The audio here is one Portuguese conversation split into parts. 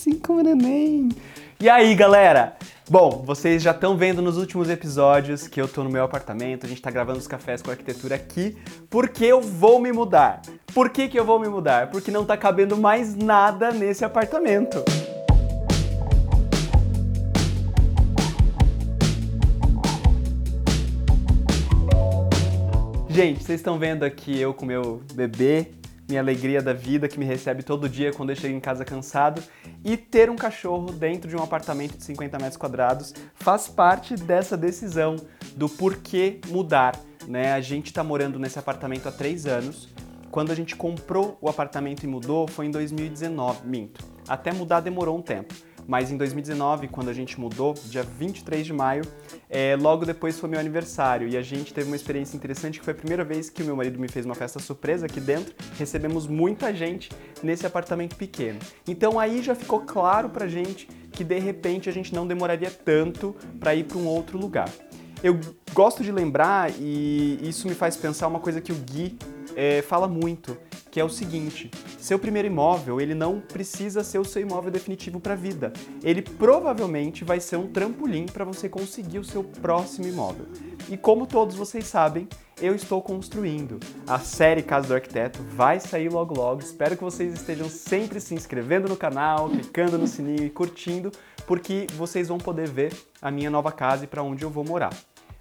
assim como neném. E aí, galera? Bom, vocês já estão vendo nos últimos episódios que eu tô no meu apartamento, a gente tá gravando os cafés com arquitetura aqui, porque eu vou me mudar. Por que, que eu vou me mudar? Porque não tá cabendo mais nada nesse apartamento. Gente, vocês estão vendo aqui eu com meu bebê, minha alegria da vida que me recebe todo dia quando eu chego em casa cansado. E ter um cachorro dentro de um apartamento de 50 metros quadrados faz parte dessa decisão do porquê mudar. Né? A gente está morando nesse apartamento há três anos. Quando a gente comprou o apartamento e mudou foi em 2019, minto. Até mudar demorou um tempo. Mas em 2019, quando a gente mudou, dia 23 de maio, é, logo depois foi meu aniversário e a gente teve uma experiência interessante que foi a primeira vez que o meu marido me fez uma festa surpresa aqui dentro. Recebemos muita gente nesse apartamento pequeno. Então aí já ficou claro pra gente que de repente a gente não demoraria tanto para ir para um outro lugar. Eu gosto de lembrar e isso me faz pensar uma coisa que o Gui é, fala muito, que é o seguinte: seu primeiro imóvel ele não precisa ser o seu imóvel definitivo para a vida. Ele provavelmente vai ser um trampolim para você conseguir o seu próximo imóvel. E como todos vocês sabem, eu estou construindo. A série Casa do Arquiteto vai sair logo logo. Espero que vocês estejam sempre se inscrevendo no canal, clicando no sininho e curtindo, porque vocês vão poder ver a minha nova casa e para onde eu vou morar.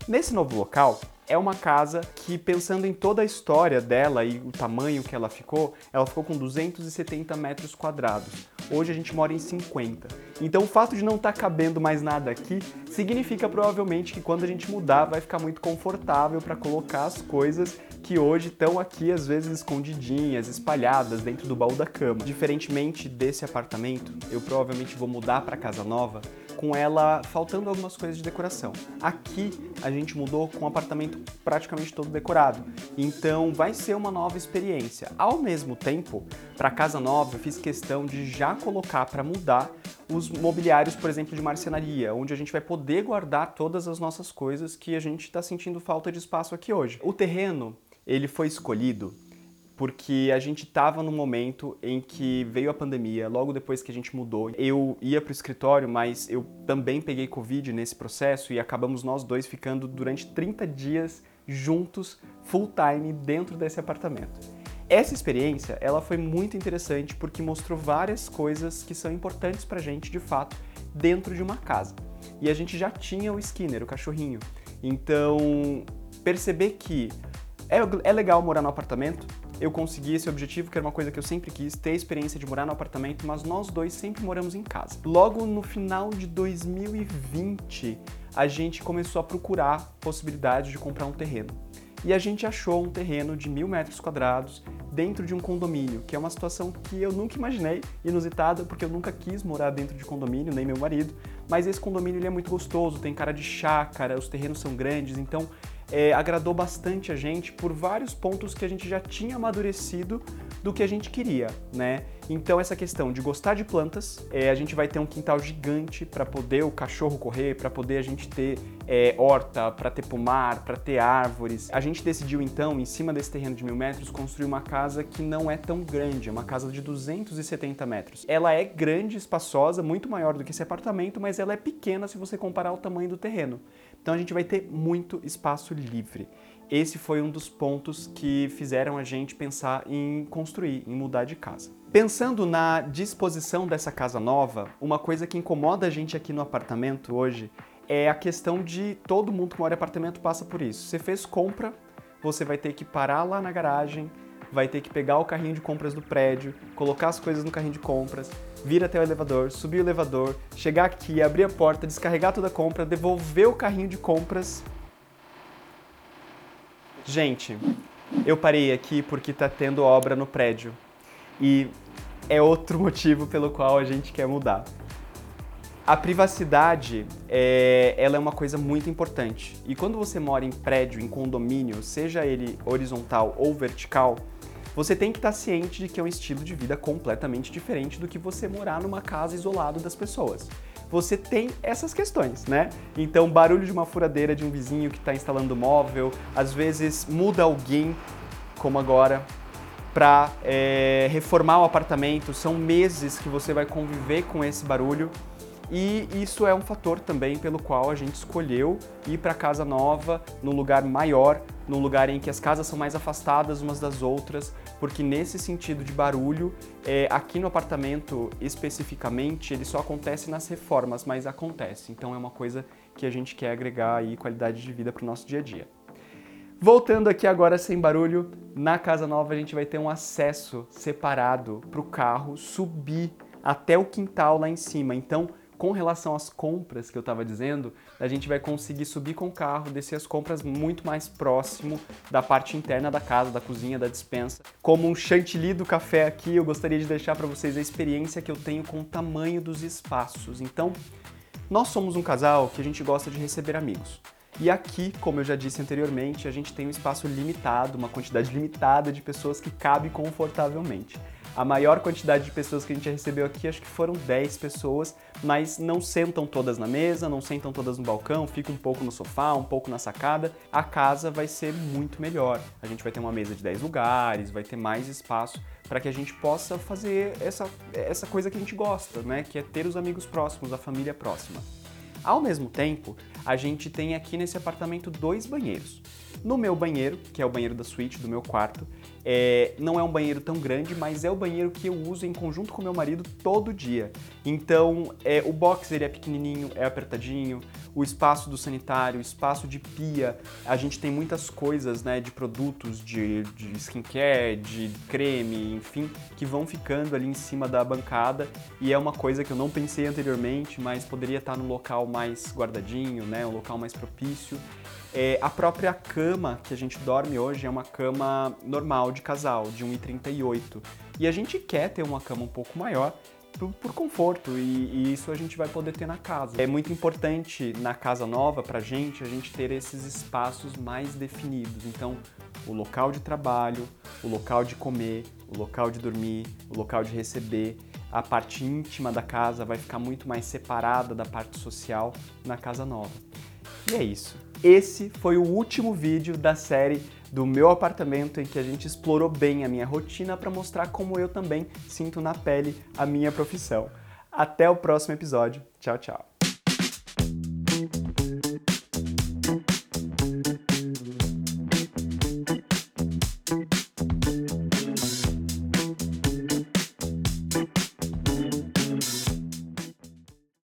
Nesse novo local, é uma casa que, pensando em toda a história dela e o tamanho que ela ficou, ela ficou com 270 metros quadrados. Hoje a gente mora em 50. Então o fato de não estar tá cabendo mais nada aqui significa provavelmente que quando a gente mudar vai ficar muito confortável para colocar as coisas que hoje estão aqui às vezes escondidinhas, espalhadas dentro do baú da cama. Diferentemente desse apartamento, eu provavelmente vou mudar para casa nova com ela faltando algumas coisas de decoração. Aqui a gente mudou com o apartamento praticamente todo decorado, então vai ser uma nova experiência. Ao mesmo tempo, para casa nova eu fiz questão de já colocar para mudar os mobiliários, por exemplo, de marcenaria, onde a gente vai poder guardar todas as nossas coisas que a gente está sentindo falta de espaço aqui hoje. O terreno ele foi escolhido porque a gente estava num momento em que veio a pandemia, logo depois que a gente mudou. Eu ia para o escritório, mas eu também peguei Covid nesse processo e acabamos nós dois ficando durante 30 dias juntos, full time, dentro desse apartamento. Essa experiência, ela foi muito interessante porque mostrou várias coisas que são importantes pra gente, de fato, dentro de uma casa. E a gente já tinha o Skinner, o cachorrinho. Então, perceber que é, é legal morar no apartamento, eu consegui esse objetivo, que era uma coisa que eu sempre quis, ter a experiência de morar no apartamento, mas nós dois sempre moramos em casa. Logo no final de 2020, a gente começou a procurar possibilidade de comprar um terreno. E a gente achou um terreno de mil metros quadrados dentro de um condomínio, que é uma situação que eu nunca imaginei, inusitada, porque eu nunca quis morar dentro de condomínio, nem meu marido. Mas esse condomínio ele é muito gostoso, tem cara de chácara, os terrenos são grandes, então é, agradou bastante a gente por vários pontos que a gente já tinha amadurecido do que a gente queria, né? Então essa questão de gostar de plantas, é, a gente vai ter um quintal gigante para poder o cachorro correr, para poder a gente ter é, horta, para ter pomar, para ter árvores. A gente decidiu então, em cima desse terreno de mil metros, construir uma casa que não é tão grande, é uma casa de 270 metros. Ela é grande, espaçosa, muito maior do que esse apartamento, mas ela é pequena se você comparar o tamanho do terreno. Então a gente vai ter muito espaço livre. Esse foi um dos pontos que fizeram a gente pensar em construir, em mudar de casa. Pensando na disposição dessa casa nova, uma coisa que incomoda a gente aqui no apartamento hoje é a questão de todo mundo que mora em apartamento passa por isso. Você fez compra, você vai ter que parar lá na garagem, vai ter que pegar o carrinho de compras do prédio, colocar as coisas no carrinho de compras, vir até o elevador, subir o elevador, chegar aqui, abrir a porta, descarregar toda a compra, devolver o carrinho de compras. Gente, eu parei aqui porque tá tendo obra no prédio e é outro motivo pelo qual a gente quer mudar. A privacidade, é, ela é uma coisa muito importante. E quando você mora em prédio, em condomínio, seja ele horizontal ou vertical, você tem que estar ciente de que é um estilo de vida completamente diferente do que você morar numa casa isolado das pessoas. Você tem essas questões, né? Então, barulho de uma furadeira de um vizinho que está instalando móvel, às vezes muda alguém, como agora. para é, reformar o apartamento, são meses que você vai conviver com esse barulho e isso é um fator também pelo qual a gente escolheu ir para casa nova, num lugar maior, num lugar em que as casas são mais afastadas umas das outras, porque nesse sentido de barulho, é, aqui no apartamento especificamente, ele só acontece nas reformas, mas acontece. Então é uma coisa que a gente quer agregar aí qualidade de vida para o nosso dia a dia. Voltando aqui agora sem barulho, na casa nova a gente vai ter um acesso separado para o carro subir até o quintal lá em cima. Então, com relação às compras que eu estava dizendo, a gente vai conseguir subir com o carro, descer as compras muito mais próximo da parte interna da casa, da cozinha, da dispensa. Como um chantilly do café aqui, eu gostaria de deixar para vocês a experiência que eu tenho com o tamanho dos espaços. Então, nós somos um casal que a gente gosta de receber amigos. E aqui, como eu já disse anteriormente, a gente tem um espaço limitado, uma quantidade limitada de pessoas que cabe confortavelmente. A maior quantidade de pessoas que a gente recebeu aqui, acho que foram 10 pessoas, mas não sentam todas na mesa, não sentam todas no balcão, ficam um pouco no sofá, um pouco na sacada. A casa vai ser muito melhor. A gente vai ter uma mesa de 10 lugares, vai ter mais espaço para que a gente possa fazer essa, essa coisa que a gente gosta, né? Que é ter os amigos próximos, a família próxima. Ao mesmo tempo, a gente tem aqui nesse apartamento dois banheiros. No meu banheiro, que é o banheiro da suíte do meu quarto, é, não é um banheiro tão grande, mas é o banheiro que eu uso em conjunto com meu marido todo dia. Então, é, o box ele é pequenininho, é apertadinho, o espaço do sanitário, o espaço de pia, a gente tem muitas coisas, né, de produtos de, de skincare, de creme, enfim, que vão ficando ali em cima da bancada e é uma coisa que eu não pensei anteriormente, mas poderia estar no local mais guardadinho, né, um local mais propício. É, a própria cama que a gente dorme hoje é uma cama normal de casal, de 1,38. E a gente quer ter uma cama um pouco maior por, por conforto e, e, isso a gente vai poder ter na casa. É muito importante na casa nova pra gente a gente ter esses espaços mais definidos. Então, o local de trabalho, o local de comer, o local de dormir, o local de receber, a parte íntima da casa vai ficar muito mais separada da parte social na casa nova. E é isso. Esse foi o último vídeo da série do meu apartamento em que a gente explorou bem a minha rotina para mostrar como eu também sinto na pele a minha profissão. Até o próximo episódio. Tchau, tchau.